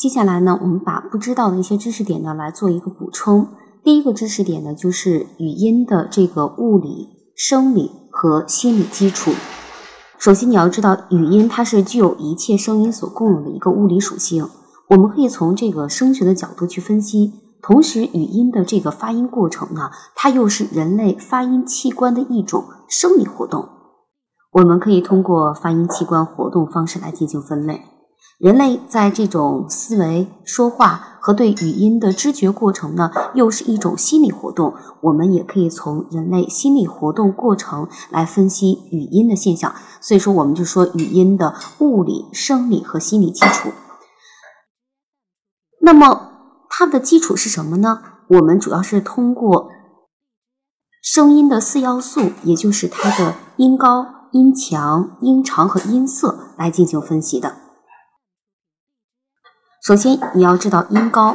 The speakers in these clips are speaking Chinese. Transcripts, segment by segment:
接下来呢，我们把不知道的一些知识点呢来做一个补充。第一个知识点呢，就是语音的这个物理、生理和心理基础。首先，你要知道，语音它是具有一切声音所共有的一个物理属性。我们可以从这个声学的角度去分析。同时，语音的这个发音过程呢，它又是人类发音器官的一种生理活动。我们可以通过发音器官活动方式来进行分类。人类在这种思维、说话和对语音的知觉过程呢，又是一种心理活动。我们也可以从人类心理活动过程来分析语音的现象。所以说，我们就说语音的物理、生理和心理基础。那么，它的基础是什么呢？我们主要是通过声音的四要素，也就是它的音高、音强、音长和音色来进行分析的。首先，你要知道音高，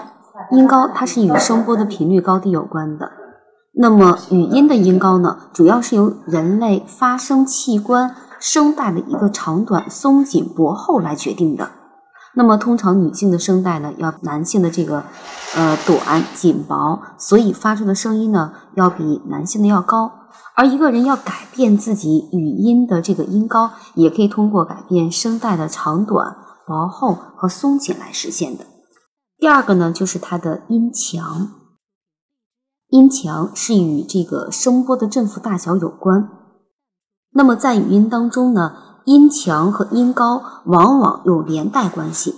音高它是与声波的频率高低有关的。那么，语音的音高呢，主要是由人类发声器官声带的一个长短、松紧、薄厚来决定的。那么，通常女性的声带呢，要男性的这个呃短、紧、薄，所以发出的声音呢，要比男性的要高。而一个人要改变自己语音的这个音高，也可以通过改变声带的长短。薄厚和松紧来实现的。第二个呢，就是它的音强。音强是与这个声波的振幅大小有关。那么在语音当中呢，音强和音高往往有连带关系。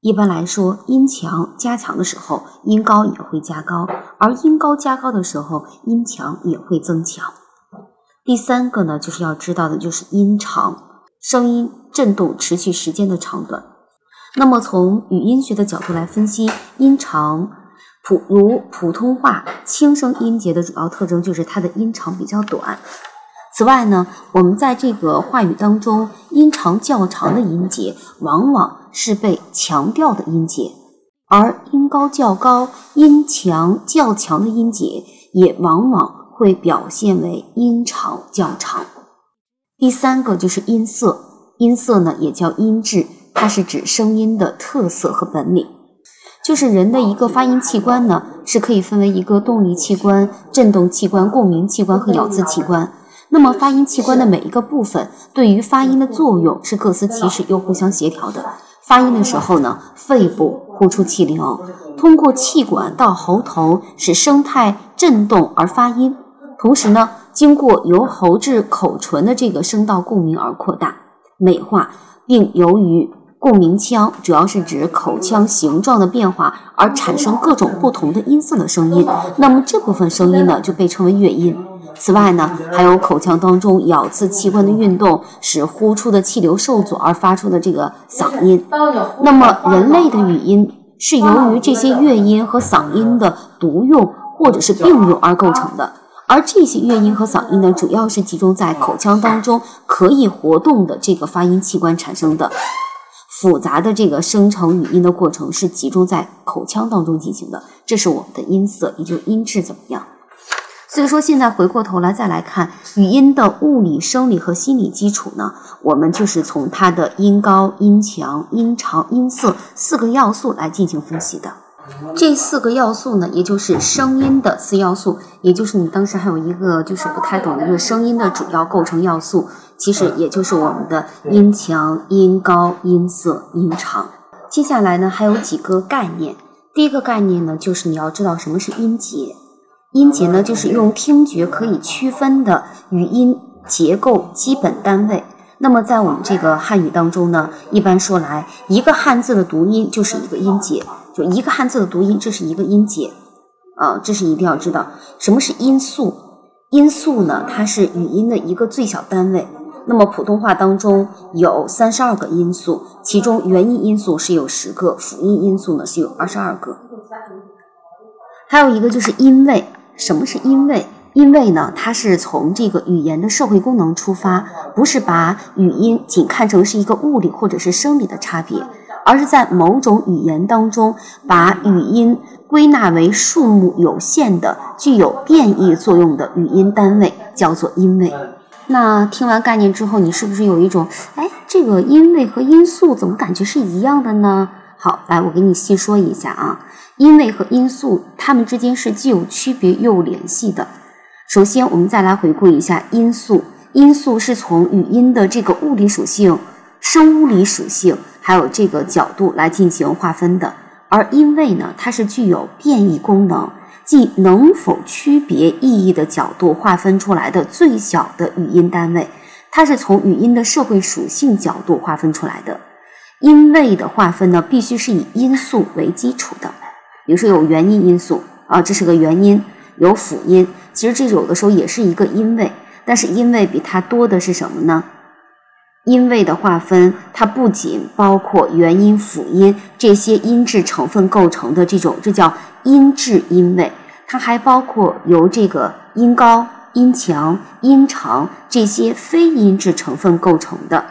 一般来说，音强加强的时候，音高也会加高；而音高加高的时候，音强也会增强。第三个呢，就是要知道的就是音长。声音振动持续时间的长短。那么从语音学的角度来分析，音长普如普通话轻声音节的主要特征就是它的音长比较短。此外呢，我们在这个话语当中，音长较长的音节往往是被强调的音节，而音高较高、音强较强的音节也往往会表现为音长较长。第三个就是音色，音色呢也叫音质，它是指声音的特色和本领。就是人的一个发音器官呢，是可以分为一个动力器官、振动器官、共鸣器官和咬字器官。那么发音器官的每一个部分对于发音的作用是各司其职又互相协调的。发音的时候呢，肺部呼出气流，通过气管到喉头使声态振动而发音，同时呢。经过由喉至口唇的这个声道共鸣而扩大、美化，并由于共鸣腔主要是指口腔形状的变化而产生各种不同的音色的声音，那么这部分声音呢就被称为乐音。此外呢，还有口腔当中咬字器官的运动使呼出的气流受阻而发出的这个嗓音。那么人类的语音是由于这些乐音和嗓音的独用或者是并用而构成的。而这些乐音和嗓音呢，主要是集中在口腔当中可以活动的这个发音器官产生的。复杂的这个生成语音的过程是集中在口腔当中进行的。这是我们的音色，也就是音质怎么样？所以说，现在回过头来再来看语音的物理、生理和心理基础呢，我们就是从它的音高、音强、音长、音色四个要素来进行分析的。这四个要素呢，也就是声音的四要素，也就是你当时还有一个就是不太懂的一个声音的主要构成要素，其实也就是我们的音强、音高、音色、音长。接下来呢，还有几个概念。第一个概念呢，就是你要知道什么是音节。音节呢，就是用听觉可以区分的语音结构基本单位。那么在我们这个汉语当中呢，一般说来，一个汉字的读音就是一个音节。就一个汉字的读音，这是一个音节，啊，这是一定要知道。什么是音素？音素呢？它是语音的一个最小单位。那么普通话当中有三十二个音素，其中元音音素是有十个，辅音音素呢是有二十二个。还有一个就是音位。什么是音位？音位呢？它是从这个语言的社会功能出发，不是把语音仅看成是一个物理或者是生理的差别。而是在某种语言当中，把语音归纳为数目有限的、具有变异作用的语音单位，叫做音位。那听完概念之后，你是不是有一种，哎，这个音位和音素怎么感觉是一样的呢？好，来我给你细说一下啊，音位和音素它们之间是既有区别又有联系的。首先，我们再来回顾一下音素，音素是从语音的这个物理属性、声物理属性，还有这个角度来进行划分的。而音位呢，它是具有变异功能，即能否区别意义的角度划分出来的最小的语音单位。它是从语音的社会属性角度划分出来的。音位的划分呢，必须是以音素为基础的。比如说有元音音素啊，这是个元音；有辅音，其实这有的时候也是一个音位，但是音位比它多的是什么呢？音位的划分，它不仅包括元音、辅音这些音质成分构成的这种，这叫音质音位，它还包括由这个音高、音强、音长这些非音质成分构成的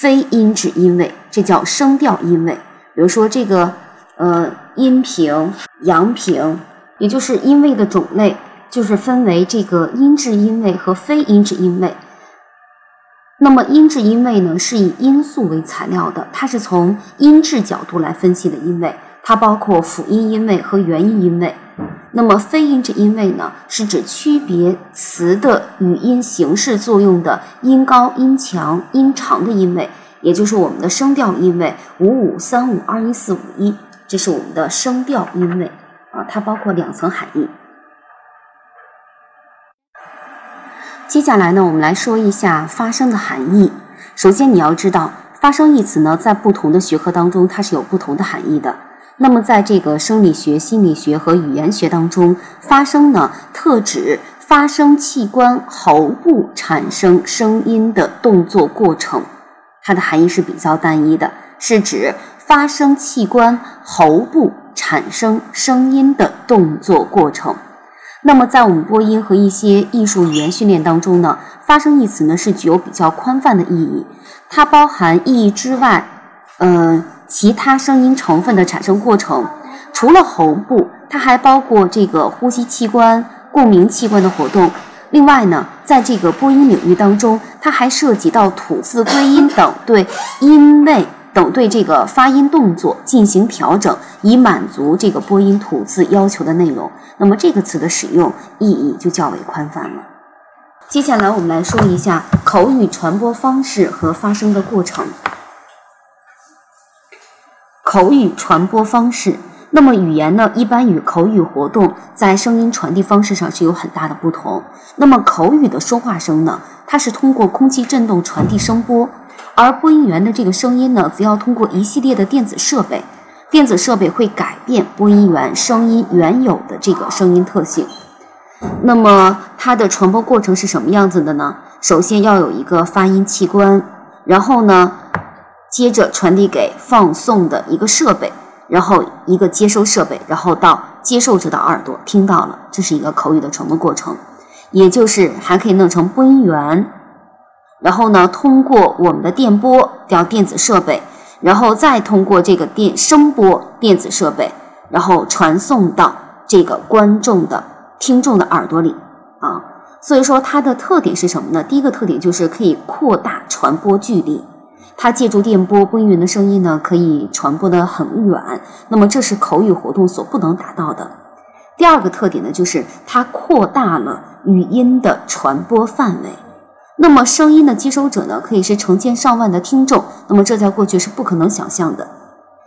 非音质音位，这叫声调音位。比如说这个呃阴平、阳平，也就是音位的种类，就是分为这个音质音位和非音质音位。那么音质音位呢，是以音素为材料的，它是从音质角度来分析的音位，它包括辅音音位和元音音位。那么非音质音位呢，是指区别词的语音形式作用的音高、音强、音长的音位，也就是我们的声调音位五五三五二一四五一，这是我们的声调音位啊，它包括两层含义。接下来呢，我们来说一下发声的含义。首先，你要知道“发声”一词呢，在不同的学科当中，它是有不同的含义的。那么，在这个生理学、心理学和语言学当中，发声呢，特指发声器官喉部产生声音的动作过程。它的含义是比较单一的，是指发声器官喉部产生声音的动作过程。那么，在我们播音和一些艺术语言训练当中呢，发声一词呢是具有比较宽泛的意义，它包含意义之外，嗯，其他声音成分的产生过程。除了喉部，它还包括这个呼吸器官、共鸣器官的活动。另外呢，在这个播音领域当中，它还涉及到吐字归音等对音位。等对这个发音动作进行调整，以满足这个播音吐字要求的内容。那么这个词的使用意义就较为宽泛了。接下来我们来说一下口语传播方式和发声的过程。口语传播方式，那么语言呢，一般与口语活动在声音传递方式上是有很大的不同。那么口语的说话声呢，它是通过空气振动传递声波。而播音员的这个声音呢，则要通过一系列的电子设备，电子设备会改变播音员声音原有的这个声音特性。那么它的传播过程是什么样子的呢？首先要有一个发音器官，然后呢，接着传递给放送的一个设备，然后一个接收设备，然后到接受者的耳朵听到了，这是一个口语的传播过程，也就是还可以弄成播音员。然后呢，通过我们的电波调电子设备，然后再通过这个电声波电子设备，然后传送到这个观众的听众的耳朵里啊。所以说它的特点是什么呢？第一个特点就是可以扩大传播距离，它借助电波播音员的声音呢，可以传播的很远。那么这是口语活动所不能达到的。第二个特点呢，就是它扩大了语音的传播范围。那么声音的接收者呢，可以是成千上万的听众，那么这在过去是不可能想象的。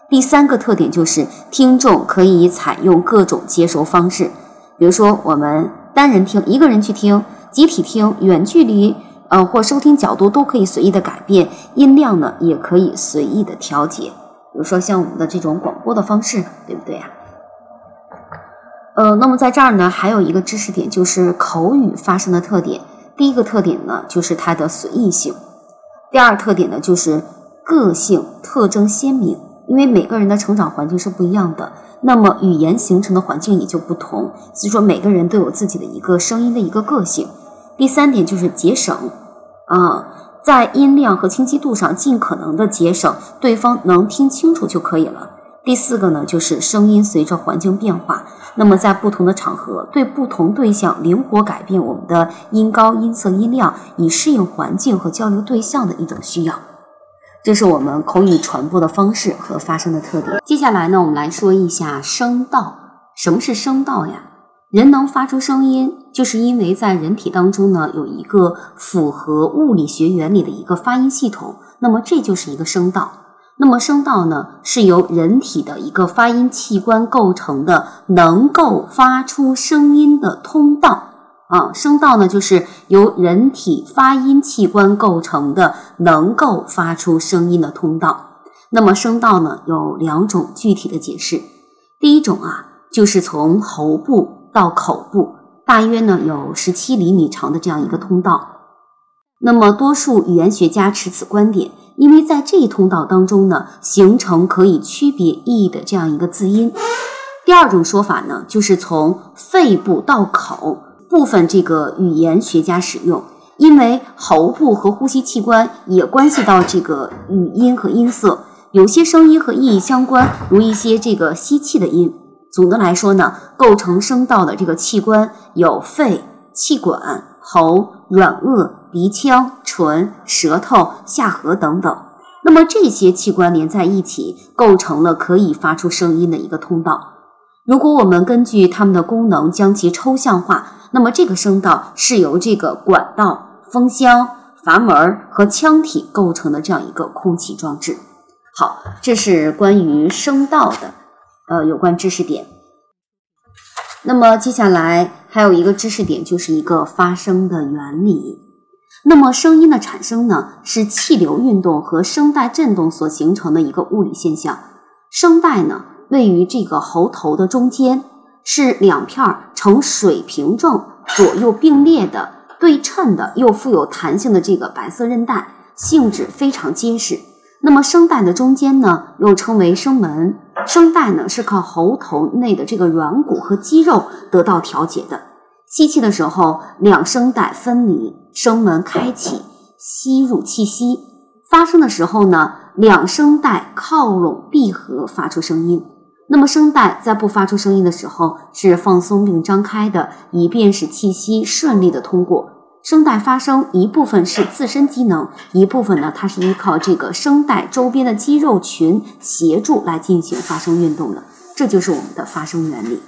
第三个特点就是听众可以采用各种接收方式，比如说我们单人听，一个人去听，集体听，远距离，呃或收听角度都可以随意的改变，音量呢也可以随意的调节，比如说像我们的这种广播的方式，对不对呀？呃，那么在这儿呢，还有一个知识点就是口语发声的特点。第一个特点呢，就是它的随意性；第二特点呢，就是个性特征鲜明。因为每个人的成长环境是不一样的，那么语言形成的环境也就不同。所以说，每个人都有自己的一个声音的一个个性。第三点就是节省啊，在音量和清晰度上尽可能的节省，对方能听清楚就可以了。第四个呢，就是声音随着环境变化。那么，在不同的场合，对不同对象灵活改变我们的音高、音色、音量，以适应环境和交流对象的一种需要。这是我们口语传播的方式和发声的特点。接下来呢，我们来说一下声道。什么是声道呀？人能发出声音，就是因为在人体当中呢，有一个符合物理学原理的一个发音系统。那么这就是一个声道。那么声道呢，是由人体的一个发音器官构成的，能够发出声音的通道。啊，声道呢，就是由人体发音器官构成的，能够发出声音的通道。那么声道呢，有两种具体的解释。第一种啊，就是从喉部到口部，大约呢有十七厘米长的这样一个通道。那么多数语言学家持此观点，因为在这一通道当中呢，形成可以区别意义的这样一个字音。第二种说法呢，就是从肺部到口。部分这个语言学家使用，因为喉部和呼吸器官也关系到这个语音和音色，有些声音和意义相关，如一些这个吸气的音。总的来说呢，构成声道的这个器官有肺、气管、喉、软腭、鼻腔、唇、舌头、下颌等等。那么这些器官连在一起，构成了可以发出声音的一个通道。如果我们根据它们的功能将其抽象化。那么这个声道是由这个管道、风箱、阀门和腔体构成的这样一个空气装置。好，这是关于声道的呃有关知识点。那么接下来还有一个知识点，就是一个发声的原理。那么声音的产生呢，是气流运动和声带振动所形成的一个物理现象。声带呢，位于这个喉头的中间。是两片呈水平状、左右并列的、对称的又富有弹性的这个白色韧带，性质非常结实。那么声带的中间呢，又称为声门。声带呢是靠喉头内的这个软骨和肌肉得到调节的。吸气的时候，两声带分离，声门开启，吸入气息；发声的时候呢，两声带靠拢闭合，发出声音。那么声带在不发出声音的时候是放松并张开的，以便使气息顺利的通过。声带发声一部分是自身机能，一部分呢它是依靠这个声带周边的肌肉群协助来进行发声运动的。这就是我们的发声原理。